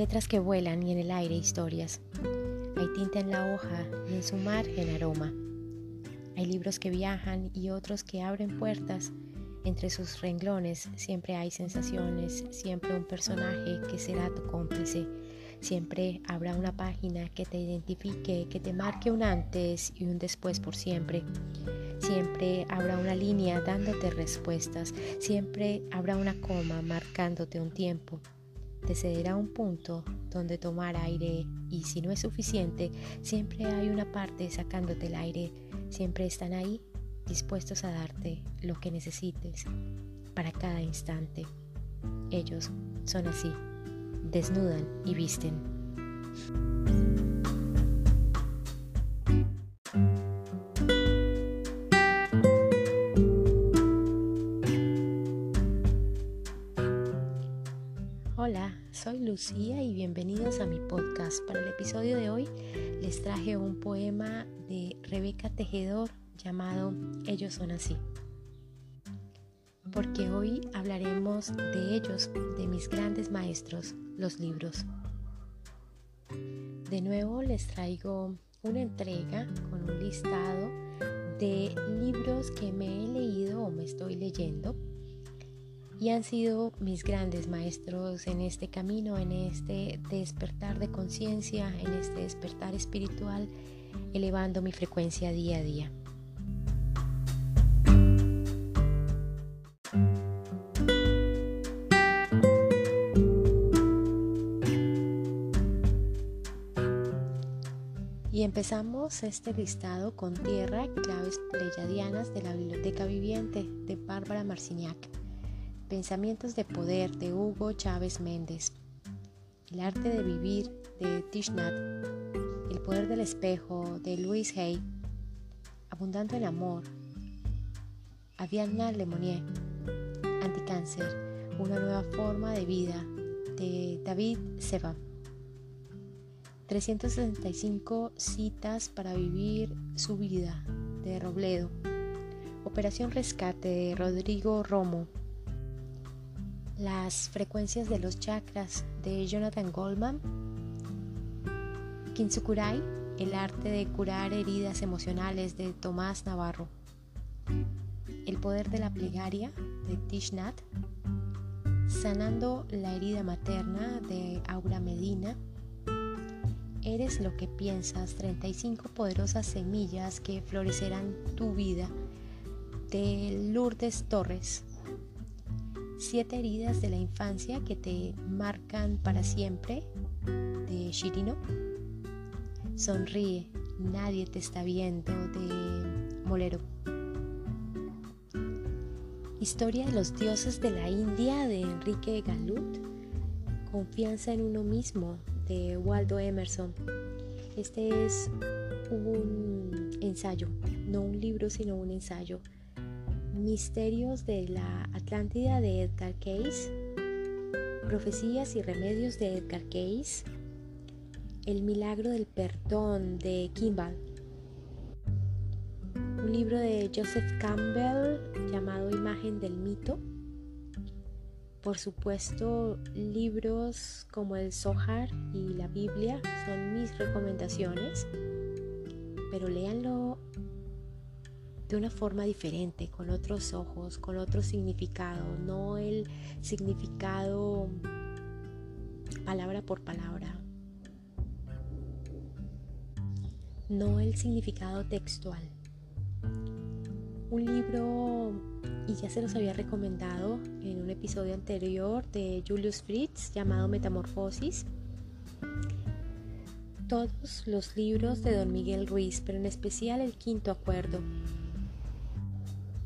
letras que vuelan y en el aire historias. Hay tinta en la hoja y en su margen aroma. Hay libros que viajan y otros que abren puertas. Entre sus renglones siempre hay sensaciones, siempre un personaje que será tu cómplice. Siempre habrá una página que te identifique, que te marque un antes y un después por siempre. Siempre habrá una línea dándote respuestas. Siempre habrá una coma marcándote un tiempo. Te cederá un punto donde tomar aire y si no es suficiente, siempre hay una parte sacándote el aire. Siempre están ahí dispuestos a darte lo que necesites para cada instante. Ellos son así desnudan y visten. Soy Lucía y bienvenidos a mi podcast. Para el episodio de hoy les traje un poema de Rebeca Tejedor llamado Ellos son así porque hoy hablaremos de ellos, de mis grandes maestros, los libros. De nuevo les traigo una entrega con un listado de libros que me he leído o me estoy leyendo y han sido mis grandes maestros en este camino, en este despertar de conciencia, en este despertar espiritual, elevando mi frecuencia día a día. Y empezamos este listado con Tierra, claves pleyadianas de la Biblioteca Viviente de Bárbara Marciniak. Pensamientos de poder de Hugo Chávez Méndez. El arte de vivir de Tishnat. El poder del espejo de Louis Hay. Abundante en amor. Aviana Lemonnier. Anticáncer. Una nueva forma de vida de David Seba. 365 citas para vivir su vida de Robledo. Operación Rescate de Rodrigo Romo. Las frecuencias de los chakras de Jonathan Goldman. Kinsukurai, el arte de curar heridas emocionales de Tomás Navarro. El poder de la plegaria de Tishnat. Sanando la herida materna de Aura Medina. Eres lo que piensas, 35 poderosas semillas que florecerán tu vida, de Lourdes Torres. Siete heridas de la infancia que te marcan para siempre, de Shirino. Sonríe, nadie te está viendo, de Molero. Historia de los dioses de la India, de Enrique Galut. Confianza en uno mismo, de Waldo Emerson. Este es un ensayo, no un libro, sino un ensayo. Misterios de la Atlántida de Edgar Cayce. Profecías y remedios de Edgar Cayce. El milagro del perdón de Kimball. Un libro de Joseph Campbell llamado Imagen del mito por supuesto, libros como el Zohar y la Biblia son mis recomendaciones, pero léanlo de una forma diferente, con otros ojos, con otro significado, no el significado palabra por palabra, no el significado textual. Un libro y ya se los había recomendado en un episodio anterior de Julius Fritz llamado Metamorfosis. Todos los libros de Don Miguel Ruiz, pero en especial el quinto acuerdo.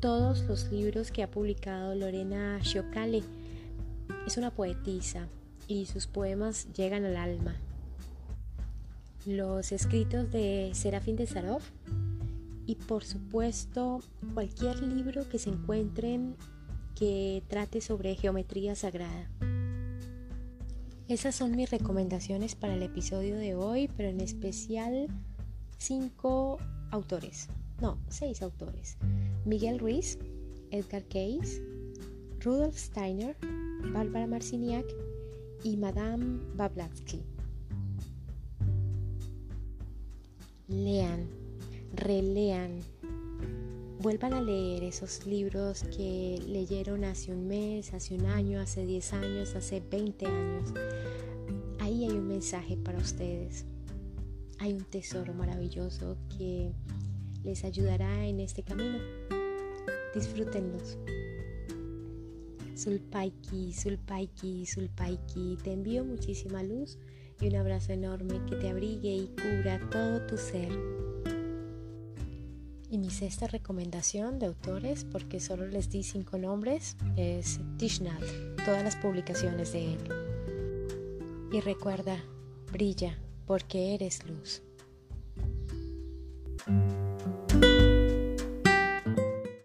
Todos los libros que ha publicado Lorena Shiokale. Es una poetisa y sus poemas llegan al alma. Los escritos de Serafín de Sarov y por supuesto cualquier libro que se encuentren que trate sobre geometría sagrada. Esas son mis recomendaciones para el episodio de hoy, pero en especial cinco autores, no, seis autores. Miguel Ruiz, Edgar Cayce, Rudolf Steiner, Bárbara Marciniak y Madame Blavatsky. Lean, relean, vuelvan a leer esos libros que leyeron hace un mes, hace un año, hace 10 años, hace 20 años. Ahí hay un mensaje para ustedes. Hay un tesoro maravilloso que les ayudará en este camino. Disfrútenlos. Sulpaiki, Sulpaiki, Sulpaiki, te envío muchísima luz y un abrazo enorme que te abrigue y cubra todo tu ser. Y mi sexta recomendación de autores, porque solo les di cinco nombres, es Tishnat, todas las publicaciones de él. Y recuerda, brilla porque eres luz.